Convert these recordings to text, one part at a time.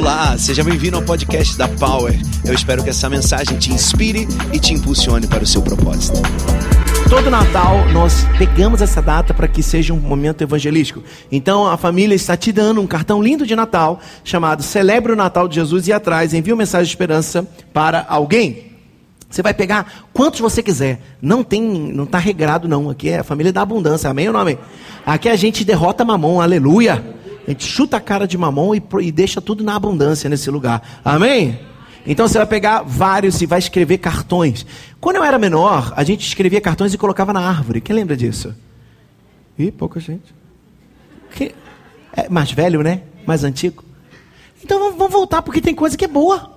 Olá, seja bem-vindo ao podcast da Power. Eu espero que essa mensagem te inspire e te impulsione para o seu propósito. Todo Natal nós pegamos essa data para que seja um momento evangelístico. Então a família está te dando um cartão lindo de Natal chamado Celebre o Natal de Jesus e atrás envia uma mensagem de esperança para alguém. Você vai pegar quantos você quiser. Não tem, não está regrado não. Aqui é a família da abundância. Amém ou não amém? Aqui a gente derrota mamão. Aleluia. A gente chuta a cara de mamão e, e deixa tudo na abundância nesse lugar. Amém? Então você vai pegar vários e vai escrever cartões. Quando eu era menor, a gente escrevia cartões e colocava na árvore. Quem lembra disso? Ih, pouca gente. Que... É mais velho, né? Mais antigo. Então vamos voltar, porque tem coisa que é boa.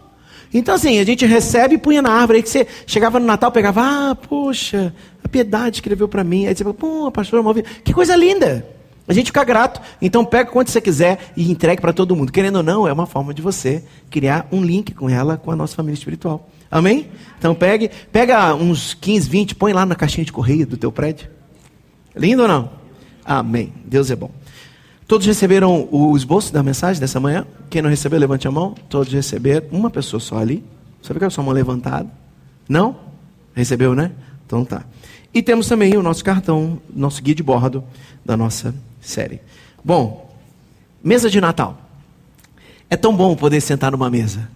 Então, assim, a gente recebe e punha na árvore. Aí que você chegava no Natal, pegava, ah, poxa, a piedade escreveu para mim. Aí você fala, pô, pastor, que coisa linda. A gente fica grato. Então pega quanto você quiser e entregue para todo mundo. Querendo ou não, é uma forma de você criar um link com ela, com a nossa família espiritual. Amém? Então pegue, pega uns 15, 20, põe lá na caixinha de correio do teu prédio. Lindo ou não? Amém. Deus é bom. Todos receberam o esboço da mensagem dessa manhã? Quem não recebeu, levante a mão. Todos receberam. Uma pessoa só ali. Viu que a sua mão levantada? Não? Recebeu, né? Então tá. E temos também o nosso cartão, nosso guia de bordo da nossa série. Bom, mesa de Natal. É tão bom poder sentar numa mesa.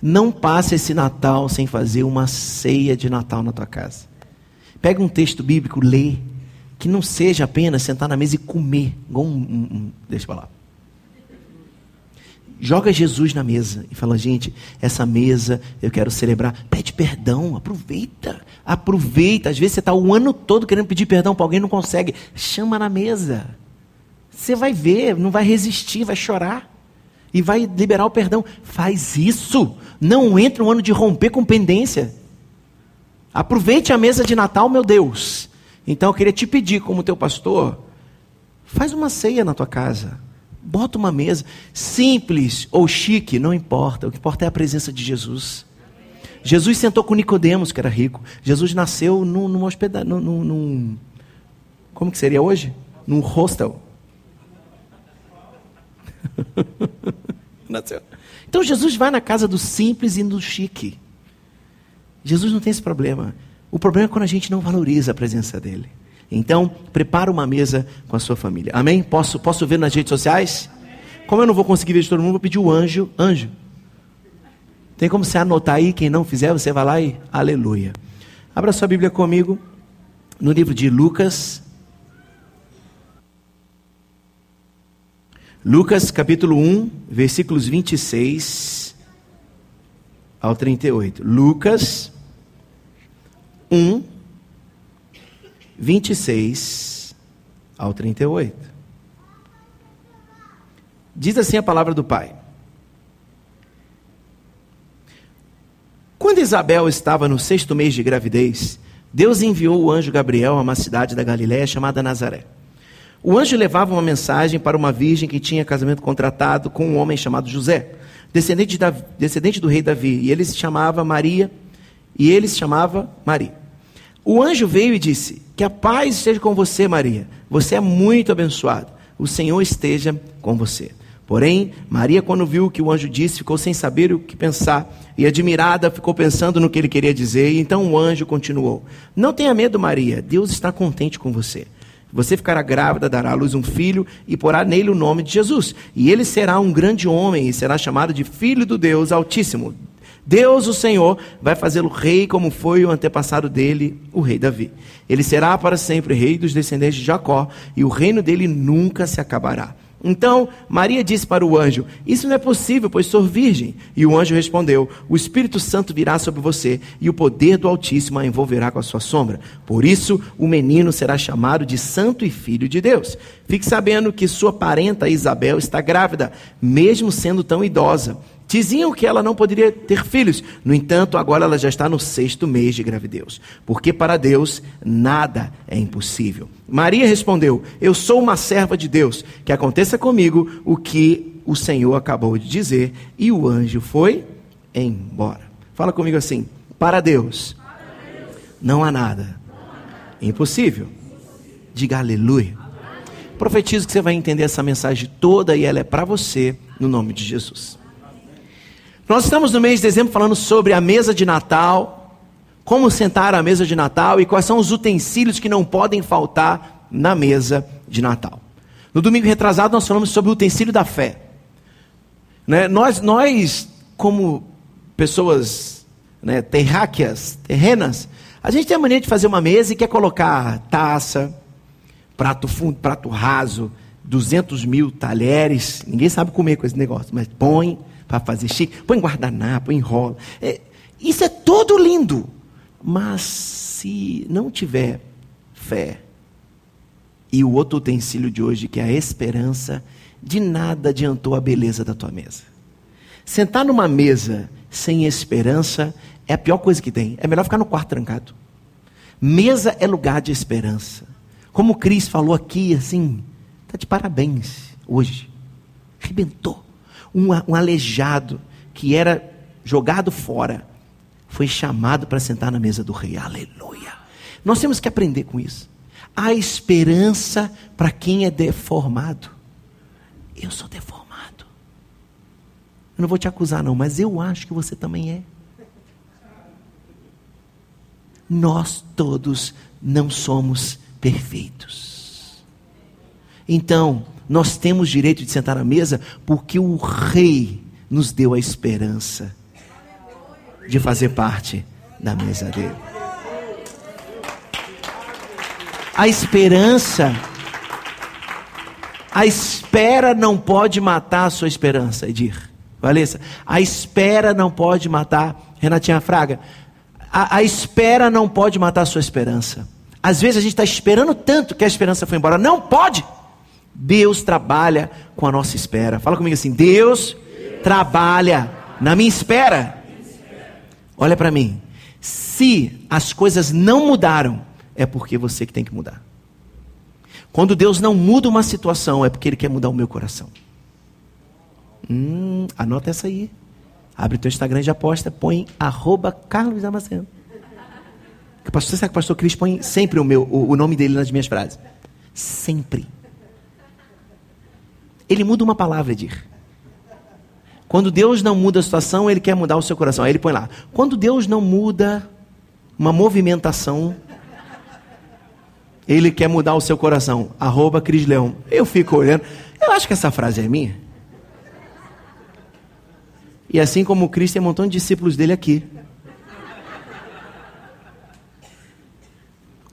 Não passe esse Natal sem fazer uma ceia de Natal na tua casa. Pega um texto bíblico, lê, que não seja apenas sentar na mesa e comer. Um, um, um, deixa eu falar. Joga Jesus na mesa e fala, gente, essa mesa eu quero celebrar. Pede perdão, aproveita, aproveita. Às vezes você está o ano todo querendo pedir perdão para alguém não consegue. Chama na mesa. Você vai ver, não vai resistir, vai chorar. E vai liberar o perdão. Faz isso. Não entre um ano de romper com pendência. Aproveite a mesa de Natal, meu Deus. Então eu queria te pedir, como teu pastor, faz uma ceia na tua casa. Bota uma mesa. Simples ou chique, não importa. O que importa é a presença de Jesus. Jesus sentou com Nicodemos, que era rico. Jesus nasceu num, num. Num, num, como que seria hoje? Num hostel. Então Jesus vai na casa do simples e do chique. Jesus não tem esse problema. O problema é quando a gente não valoriza a presença dele. Então, prepara uma mesa com a sua família. Amém? Posso, posso ver nas redes sociais? Como eu não vou conseguir ver de todo mundo, vou pedir o anjo. Anjo. Tem como você anotar aí? Quem não fizer, você vai lá e aleluia. Abra sua Bíblia comigo no livro de Lucas, Lucas capítulo 1, versículos 26 ao 38. Lucas 1, 26 ao 38. Diz assim a palavra do Pai. Quando Isabel estava no sexto mês de gravidez, Deus enviou o anjo Gabriel a uma cidade da Galiléia chamada Nazaré o anjo levava uma mensagem para uma virgem que tinha casamento contratado com um homem chamado José, descendente, da, descendente do rei Davi, e ele se chamava Maria, e ele se chamava Maria. O anjo veio e disse: Que a paz esteja com você, Maria. Você é muito abençoada. O Senhor esteja com você. Porém, Maria, quando viu o que o anjo disse, ficou sem saber o que pensar, e admirada ficou pensando no que ele queria dizer, e então o anjo continuou: Não tenha medo, Maria, Deus está contente com você. Você ficará grávida, dará à luz um filho e porá nele o nome de Jesus. E ele será um grande homem e será chamado de Filho do Deus Altíssimo. Deus, o Senhor, vai fazê-lo rei como foi o antepassado dele, o rei Davi. Ele será para sempre rei dos descendentes de Jacó e o reino dele nunca se acabará. Então Maria disse para o anjo: Isso não é possível, pois sou virgem. E o anjo respondeu: O Espírito Santo virá sobre você, e o poder do Altíssimo a envolverá com a sua sombra. Por isso, o menino será chamado de Santo e Filho de Deus. Fique sabendo que sua parenta Isabel está grávida, mesmo sendo tão idosa. Diziam que ela não poderia ter filhos, no entanto, agora ela já está no sexto mês de gravidez, porque para Deus nada é impossível. Maria respondeu: Eu sou uma serva de Deus, que aconteça comigo o que o Senhor acabou de dizer, e o anjo foi embora. Fala comigo assim: Para Deus, não há nada impossível. Diga aleluia. Profetizo que você vai entender essa mensagem toda e ela é para você, no nome de Jesus. Nós estamos no mês de dezembro falando sobre a mesa de Natal, como sentar à mesa de Natal e quais são os utensílios que não podem faltar na mesa de Natal. No domingo retrasado nós falamos sobre o utensílio da fé. Né? Nós, nós, como pessoas né, terráqueas, terrenas, a gente tem a mania de fazer uma mesa e quer colocar taça, prato fundo, prato raso, 200 mil talheres. Ninguém sabe comer com esse negócio, mas põe para fazer chique, põe guardanapo, enrola. É, isso é todo lindo. Mas se não tiver fé, e o outro utensílio de hoje, que é a esperança, de nada adiantou a beleza da tua mesa. Sentar numa mesa sem esperança é a pior coisa que tem. É melhor ficar no quarto trancado. Mesa é lugar de esperança. Como o Cris falou aqui, assim, está de parabéns hoje. Arrebentou. Um, um aleijado que era jogado fora foi chamado para sentar na mesa do rei. Aleluia. Nós temos que aprender com isso. Há esperança para quem é deformado. Eu sou deformado. Eu não vou te acusar, não, mas eu acho que você também é. Nós todos não somos perfeitos. Então, nós temos direito de sentar à mesa porque o Rei nos deu a esperança de fazer parte da mesa dele. A esperança, a espera não pode matar a sua esperança, Edir. Valessa, a espera não pode matar, Renatinha Fraga, a, a espera não pode matar a sua esperança. Às vezes a gente está esperando tanto que a esperança foi embora. Não pode! Deus trabalha com a nossa espera. Fala comigo assim: Deus trabalha na minha espera. Olha para mim. Se as coisas não mudaram, é porque você que tem que mudar. Quando Deus não muda uma situação, é porque Ele quer mudar o meu coração. Hum, anota essa aí. Abre teu Instagram de aposta, põe arroba Carlos Damasceno. Você sabe que o pastor Cris põe sempre o, meu, o, o nome dele nas minhas frases? Sempre. Ele muda uma palavra, Edir. Quando Deus não muda a situação, Ele quer mudar o seu coração. Aí ele põe lá. Quando Deus não muda uma movimentação, Ele quer mudar o seu coração. Arroba Cris Leão. Eu fico olhando. Eu acho que essa frase é minha. E assim como o Cristo tem um montão de discípulos dele aqui.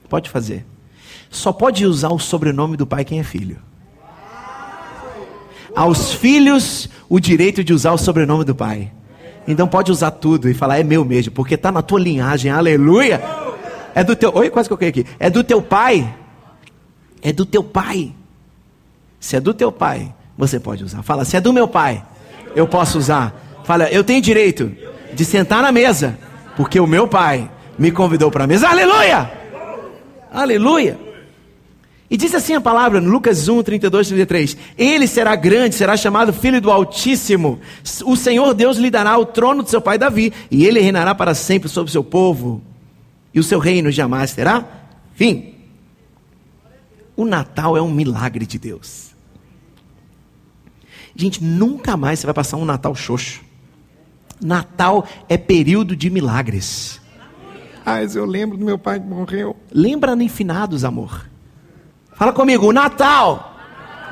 Pode fazer. Só pode usar o sobrenome do pai quem é filho. Aos filhos, o direito de usar o sobrenome do pai. Então pode usar tudo e falar, é meu mesmo, porque está na tua linhagem, aleluia. É do teu. Oi, quase que eu caí aqui. É do teu pai. É do teu pai. Se é do teu pai, você pode usar. Fala, se é do meu pai, eu posso usar. Fala, eu tenho direito de sentar na mesa, porque o meu pai me convidou para a mesa. Aleluia! Aleluia! E diz assim a palavra no Lucas 1, 32, 33: Ele será grande, será chamado Filho do Altíssimo. O Senhor Deus lhe dará o trono de seu pai Davi, e ele reinará para sempre sobre o seu povo, e o seu reino jamais terá fim. O Natal é um milagre de Deus. Gente, nunca mais você vai passar um Natal xoxo. Natal é período de milagres. Ah, eu lembro do meu pai que morreu. Lembra nem finados, amor. Fala comigo, o Natal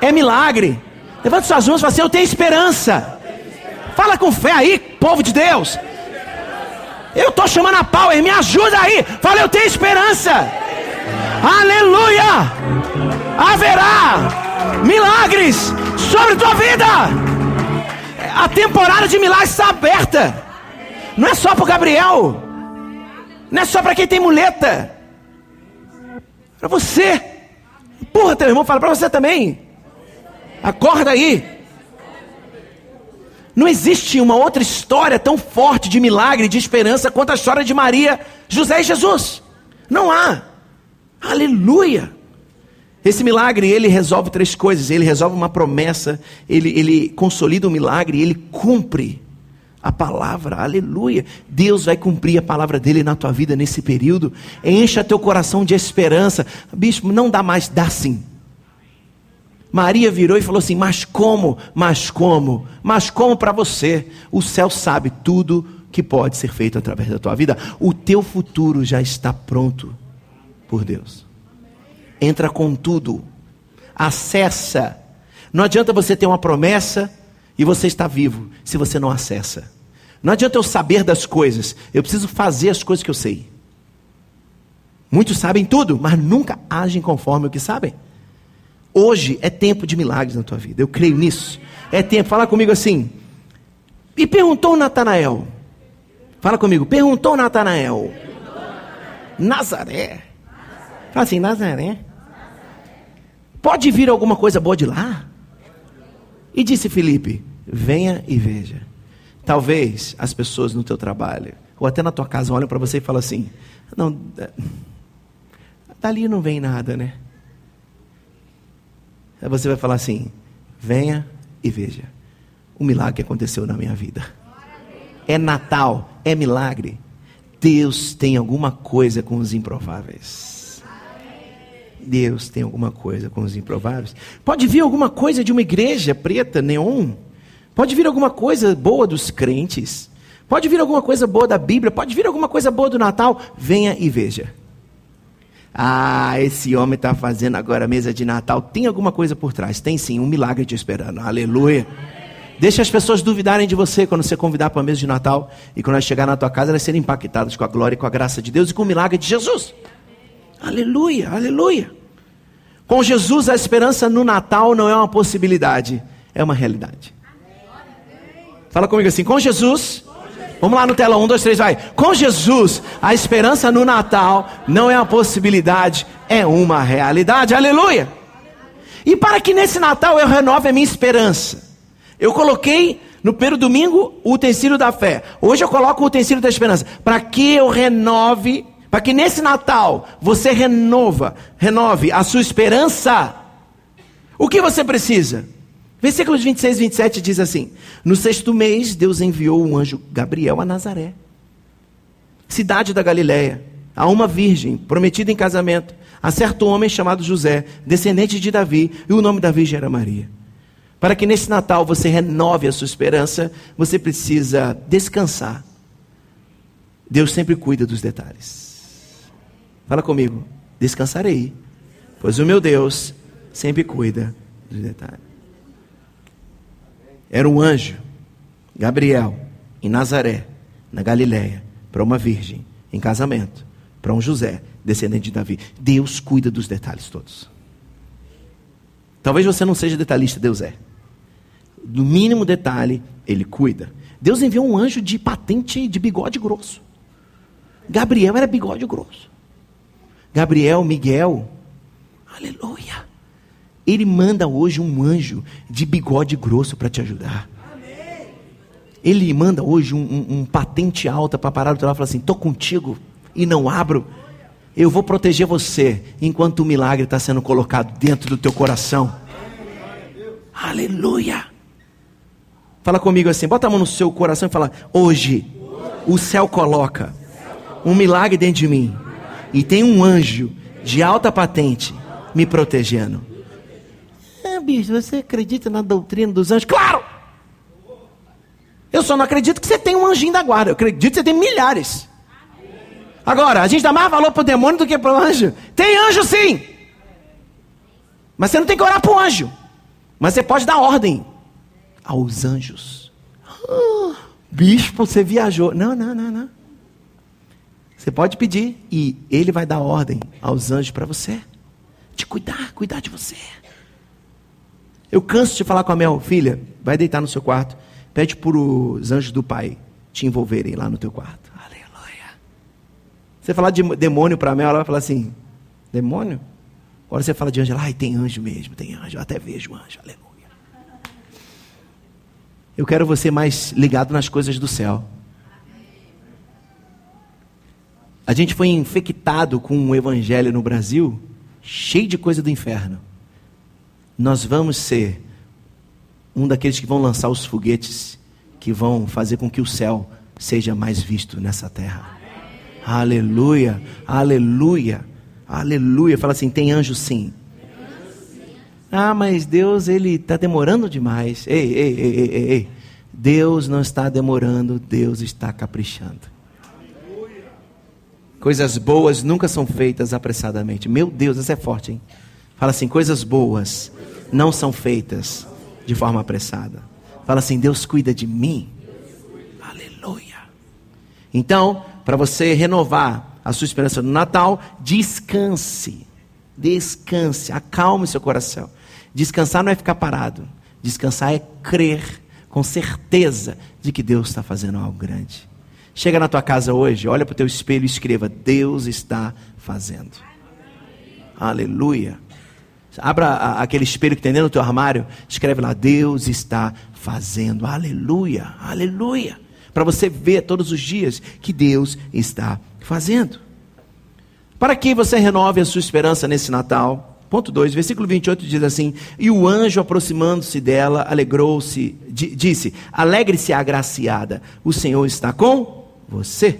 é milagre. Levanta suas mãos e fala assim: Eu tenho esperança. Fala com fé aí, povo de Deus. Eu estou chamando a Power, me ajuda aí. Fala, eu tenho esperança. Aleluia! Haverá milagres sobre tua vida. A temporada de milagres está aberta. Não é só para Gabriel. Não é só para quem tem muleta. Para você. Porra, teu irmão, fala para você também. Acorda aí. Não existe uma outra história tão forte de milagre, de esperança, quanto a história de Maria, José e Jesus. Não há. Aleluia. Esse milagre, ele resolve três coisas. Ele resolve uma promessa, ele, ele consolida o milagre, ele cumpre a palavra, aleluia. Deus vai cumprir a palavra dele na tua vida nesse período. Encha teu coração de esperança. Bispo, não dá mais, dá sim. Maria virou e falou assim: Mas como? Mas como? Mas como para você? O céu sabe tudo que pode ser feito através da tua vida. O teu futuro já está pronto por Deus. Entra com tudo. Acessa. Não adianta você ter uma promessa e você está vivo se você não acessa. Não adianta eu saber das coisas, eu preciso fazer as coisas que eu sei. Muitos sabem tudo, mas nunca agem conforme o que sabem. Hoje é tempo de milagres na tua vida, eu creio nisso. É tempo, fala comigo assim. E perguntou Natanael. Fala comigo, perguntou Natanael. Nazaré. Fala assim, Nazaré. Pode vir alguma coisa boa de lá? E disse Felipe: Venha e veja. Talvez as pessoas no teu trabalho, ou até na tua casa, olham para você e falam assim: Não, dali não vem nada, né? Aí você vai falar assim: Venha e veja. O milagre aconteceu na minha vida. É Natal, é milagre. Deus tem alguma coisa com os improváveis. Deus tem alguma coisa com os improváveis. Pode vir alguma coisa de uma igreja preta, neon. Pode vir alguma coisa boa dos crentes. Pode vir alguma coisa boa da Bíblia. Pode vir alguma coisa boa do Natal. Venha e veja. Ah, esse homem está fazendo agora a mesa de Natal. Tem alguma coisa por trás? Tem sim, um milagre te esperando. Aleluia. Deixa as pessoas duvidarem de você quando você convidar para a mesa de Natal. E quando elas chegar na tua casa, elas serem impactadas com a glória e com a graça de Deus e com o milagre de Jesus. Aleluia, aleluia. Com Jesus, a esperança no Natal não é uma possibilidade, é uma realidade. Fala comigo assim: com Jesus. Vamos lá no tela, um, dois, três, vai. Com Jesus, a esperança no Natal não é uma possibilidade, é uma realidade. Aleluia! E para que nesse Natal eu renove a minha esperança, eu coloquei no primeiro domingo o utensílio da fé. Hoje eu coloco o utensílio da esperança. Para que eu renove, para que nesse Natal você renova, renove a sua esperança. O que você precisa? Versículos 26 e 27 diz assim: No sexto mês, Deus enviou o anjo Gabriel a Nazaré, cidade da Galiléia, a uma virgem prometida em casamento, a certo homem chamado José, descendente de Davi, e o nome da virgem era Maria. Para que nesse Natal você renove a sua esperança, você precisa descansar. Deus sempre cuida dos detalhes. Fala comigo, descansarei, pois o meu Deus sempre cuida dos detalhes. Era um anjo, Gabriel, em Nazaré, na Galiléia, para uma virgem, em casamento, para um José, descendente de Davi. Deus cuida dos detalhes todos. Talvez você não seja detalhista, Deus é. Do mínimo detalhe, Ele cuida. Deus enviou um anjo de patente de bigode grosso. Gabriel era bigode grosso. Gabriel, Miguel, aleluia. Ele manda hoje um anjo de bigode grosso para te ajudar. Ele manda hoje um, um, um patente alta para parar do teu lado e falar assim: estou contigo e não abro. Eu vou proteger você enquanto o milagre está sendo colocado dentro do teu coração. Aleluia. Fala comigo assim, bota a mão no seu coração e fala: hoje o céu coloca um milagre dentro de mim e tem um anjo de alta patente me protegendo você acredita na doutrina dos anjos? Claro! Eu só não acredito que você tem um anjinho da guarda. Eu acredito que você tem milhares. Agora, a gente dá mais valor para o demônio do que para o anjo. Tem anjo sim. Mas você não tem que orar para o anjo. Mas você pode dar ordem aos anjos. Ah, bispo, você viajou. Não, não, não, não. Você pode pedir e ele vai dar ordem aos anjos para você. De cuidar, cuidar de você. Eu canso de falar com a Mel, filha, vai deitar no seu quarto, pede para os anjos do Pai te envolverem lá no teu quarto. Aleluia. Você falar de demônio para a Mel, ela vai falar assim: demônio? Agora você fala de anjo, ai, tem anjo mesmo, tem anjo, eu até vejo anjo, aleluia. Eu quero você mais ligado nas coisas do céu. A gente foi infectado com um evangelho no Brasil cheio de coisa do inferno nós vamos ser um daqueles que vão lançar os foguetes que vão fazer com que o céu seja mais visto nessa terra. Aleluia, aleluia, aleluia. Fala assim: tem anjo sim. Ah, mas Deus, ele está demorando demais. Ei, ei, ei, ei, ei. Deus não está demorando, Deus está caprichando. Coisas boas nunca são feitas apressadamente. Meu Deus, isso é forte, hein? Fala assim: coisas boas não são feitas de forma apressada. Fala assim: Deus cuida de mim. Aleluia. Então, para você renovar a sua esperança no Natal, descanse. Descanse, acalme seu coração. Descansar não é ficar parado. Descansar é crer com certeza de que Deus está fazendo algo grande. Chega na tua casa hoje, olha para o teu espelho e escreva: Deus está fazendo. Aleluia. Abra aquele espelho que tem dentro do teu armário, escreve lá: Deus está fazendo. Aleluia, aleluia. Para você ver todos os dias que Deus está fazendo. Para que você renove a sua esperança nesse Natal, Ponto 2, versículo 28 diz assim: E o anjo, aproximando-se dela, alegrou-se, disse: Alegre-se, agraciada, o Senhor está com você.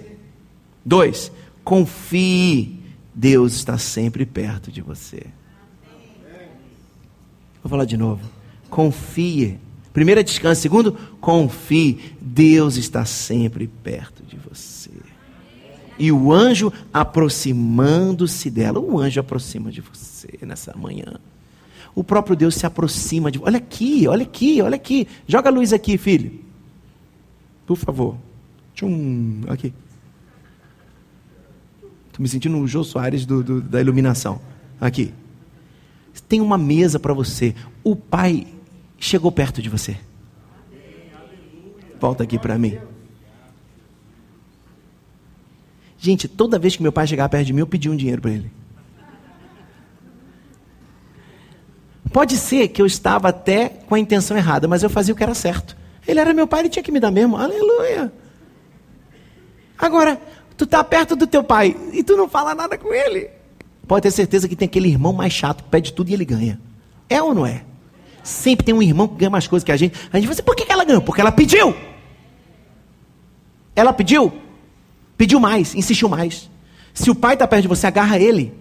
2. Confie, Deus está sempre perto de você. Vou falar de novo. Confie. Primeiro, descanse. Segundo, confie, Deus está sempre perto de você. E o anjo aproximando-se dela, o anjo aproxima de você você nessa manhã. O próprio Deus se aproxima de. Olha aqui, olha aqui, olha aqui. Joga a luz aqui, filho. Por favor. Tchum, aqui. Estou me sentindo o Jô Soares do, do, da iluminação. Aqui. Tem uma mesa para você. O Pai chegou perto de você. Volta aqui para mim. Gente, toda vez que meu pai chegava perto de mim, eu pedi um dinheiro para ele. Pode ser que eu estava até com a intenção errada, mas eu fazia o que era certo. Ele era meu pai, ele tinha que me dar mesmo. Aleluia. Agora, tu está perto do teu pai e tu não fala nada com ele. Pode ter certeza que tem aquele irmão mais chato que pede tudo e ele ganha. É ou não é? Sempre tem um irmão que ganha mais coisas que a gente. A gente fala assim, por que ela ganhou? Porque ela pediu. Ela pediu. Pediu mais, insistiu mais. Se o pai está perto de você, agarra ele.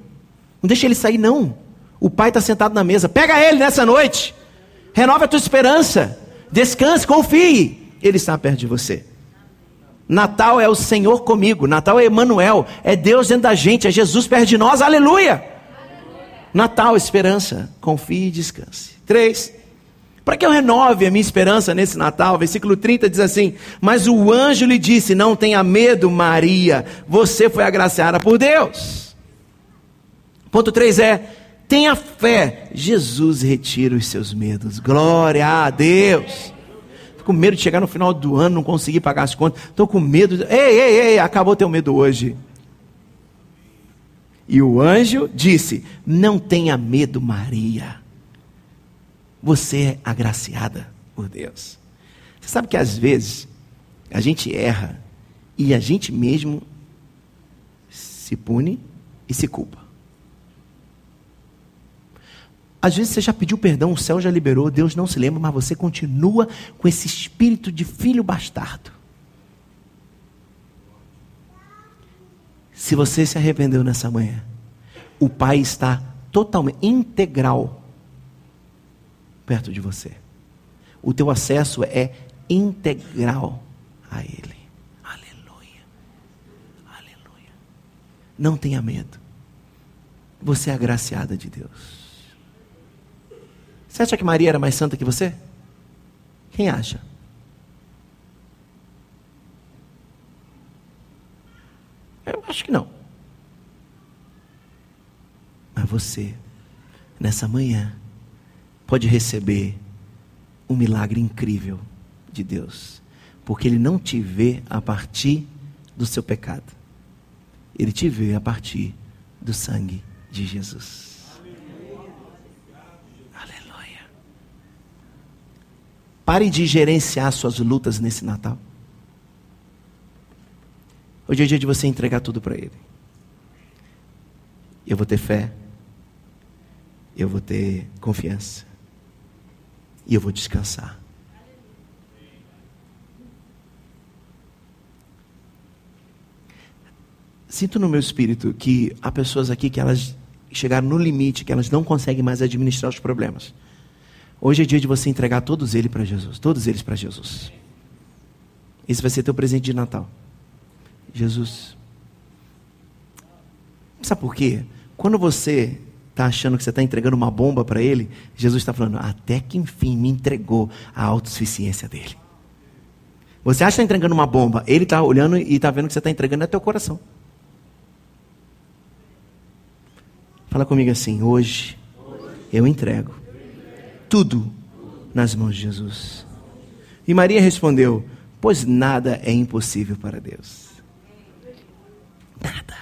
Não deixa ele sair, não. O pai está sentado na mesa. Pega ele nessa noite. Renova a tua esperança. Descanse, confie. Ele está perto de você. Natal é o Senhor comigo. Natal é Emmanuel. É Deus dentro da gente. É Jesus perto de nós. Aleluia. Aleluia. Natal, esperança. Confie e descanse. Três. Para que eu renove a minha esperança nesse Natal, versículo 30 diz assim: Mas o anjo lhe disse: Não tenha medo, Maria, você foi agraciada por Deus. Ponto 3 é: Tenha fé. Jesus retira os seus medos. Glória a Deus. Com medo de chegar no final do ano, não conseguir pagar as contas. Estou com medo. Ei, ei, ei, acabou teu medo hoje. E o anjo disse: Não tenha medo, Maria. Você é agraciada por Deus. Você sabe que às vezes a gente erra e a gente mesmo se pune e se culpa. Às vezes você já pediu perdão, o céu já liberou, Deus não se lembra, mas você continua com esse espírito de filho bastardo. Se você se arrependeu nessa manhã, o Pai está totalmente integral perto de você. O teu acesso é integral a Ele. Aleluia. Aleluia. Não tenha medo. Você é agraciada de Deus. Você acha que Maria era mais santa que você? Quem acha? Eu acho que não. Mas você, nessa manhã, pode receber um milagre incrível de Deus, porque Ele não te vê a partir do seu pecado, Ele te vê a partir do sangue de Jesus. Pare de gerenciar suas lutas nesse Natal. Hoje é dia de você entregar tudo para Ele. Eu vou ter fé. Eu vou ter confiança. E eu vou descansar. Sinto no meu espírito que há pessoas aqui que elas chegaram no limite, que elas não conseguem mais administrar os problemas. Hoje é dia de você entregar todos eles para Jesus, todos eles para Jesus. Esse vai ser teu presente de Natal. Jesus. Sabe por quê? Quando você está achando que você está entregando uma bomba para ele, Jesus está falando, até que enfim me entregou a autossuficiência dele. Você acha que está entregando uma bomba, ele está olhando e está vendo que você está entregando é teu coração. Fala comigo assim, hoje eu entrego tudo nas mãos de Jesus. E Maria respondeu: Pois nada é impossível para Deus. Nada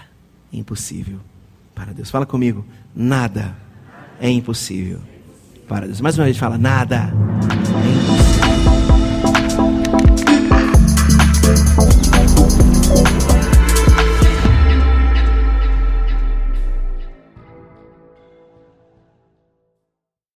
é impossível para Deus. Fala comigo, nada é impossível para Deus. Mais uma vez, fala: Nada é impossível.